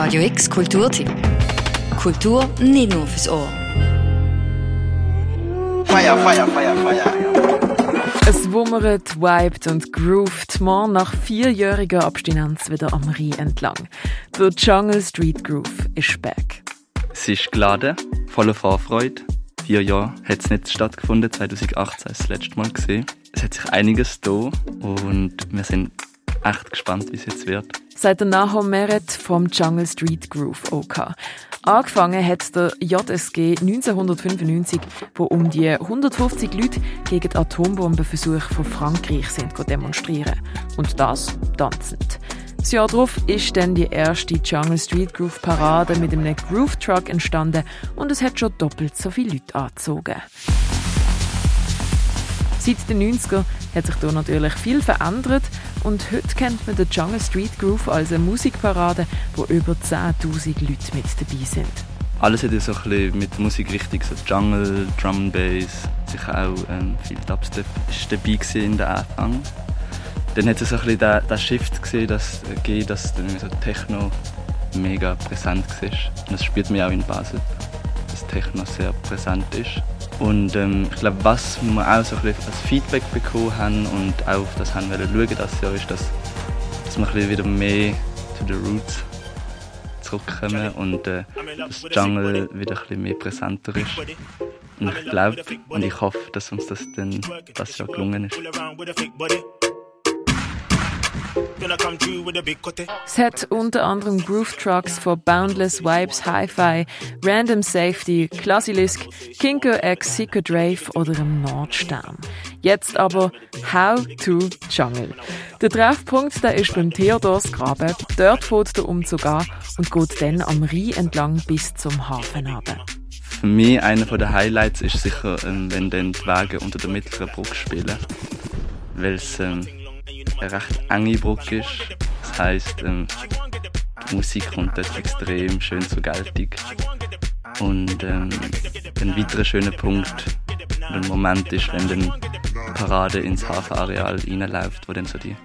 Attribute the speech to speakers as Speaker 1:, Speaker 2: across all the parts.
Speaker 1: Radio X Kulturtipp. Kultur nicht nur fürs Ohr.
Speaker 2: Feier, Feier, Feier, Feier.
Speaker 3: Es wummert, vibet und groovt morgen nach vierjähriger Abstinenz wieder am Rhein entlang. Der Jungle Street Groove ist back.
Speaker 4: Es ist geladen, voller Vorfreude. Vier Jahre hat es nicht stattgefunden, 2018 ist das letzte Mal gesehen. Es hat sich einiges da und wir sind echt gespannt, wie es jetzt wird.
Speaker 3: Seit der Nahom Meret vom Jungle Street Groove OK. Angefangen hat der JSG 1995, wo um die 150 Leute gegen Atombombenversuche von Frankreich sind demonstrieren. Und das tanzend. Das Jahr darauf ist dann die erste Jungle Street Groove Parade mit einem Groove Truck entstanden und es hat schon doppelt so viele Leute angezogen. Seit den 90er hat sich hier natürlich viel verändert und heute kennt man den Jungle Street Groove als eine Musikparade, wo über 10.000 Leute mit dabei sind.
Speaker 4: Alles hat ja so ein bisschen mit Musik richtig, so Jungle, Drum Bass, sicher auch ähm, viel Dubstep ist dabei in der Anfang. Dann hat es so ein bisschen den, den Shift gesehen, dass, äh, dass dann so Techno mega präsent war. Und das spürt man auch in Basel, dass Techno sehr präsent ist. Und ähm, ich glaube, was wir auch so ein bisschen als Feedback bekommen haben und auch auf das haben wollen schauen das Jahr, ist, dass, dass wir ein bisschen wieder mehr zu den Roots zurückkommen und äh, das Jungle wieder ein bisschen mehr präsenter ist. Und ich glaube und ich hoffe, dass uns das dann das Jahr gelungen ist.
Speaker 3: Es hat unter anderem Groove Trucks von Boundless Vibes Hi-Fi, Random Safety, Classilisk, Kinko X Seeker Drave oder im Nordstern. Jetzt aber How to Jungle. Der Treffpunkt der ist beim Theodorsgraben. Dort fährt der Umzug an und geht dann am Rhein entlang bis zum Hafen runter.
Speaker 4: Für mich einer der Highlights ist sicher, ähm, wenn dann die Wagen unter der mittleren Brücke spielen. Weil es ähm, recht enge Brücke ist. Das heisst, ähm, die Musik kommt dort extrem schön zur Geltung. Und ähm, ein weiterer schöner Punkt, ein Moment ist, wenn dann die Parade ins Hafenareal reinläuft, wo dann so die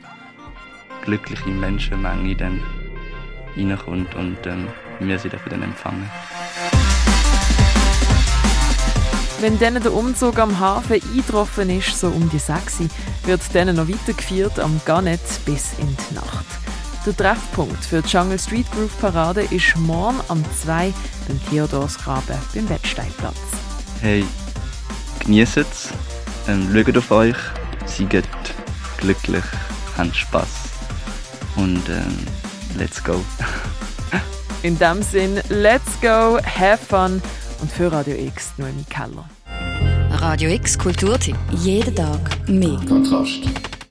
Speaker 4: glückliche Menschenmenge dann reinkommt und ähm, wir sie dafür dann empfangen.
Speaker 3: Wenn dann der Umzug am Hafen eingetroffen ist, so um die 6 wird dann noch weiter gefeiert am Garnet bis in die Nacht. Der Treffpunkt für die Jungle Street Groove Parade ist morgen am 2 beim Theodorsgraben beim Wettsteinplatz.
Speaker 4: Hey, genießt es, ähm, schaut auf euch, seid glücklich, habt Spass und ähm, let's go.
Speaker 3: in dem Sinn, let's go, have fun und für Radio X Noemi Keller.
Speaker 1: Radio X Kulturtipp. Jeden Tag mehr.
Speaker 2: Kontrast.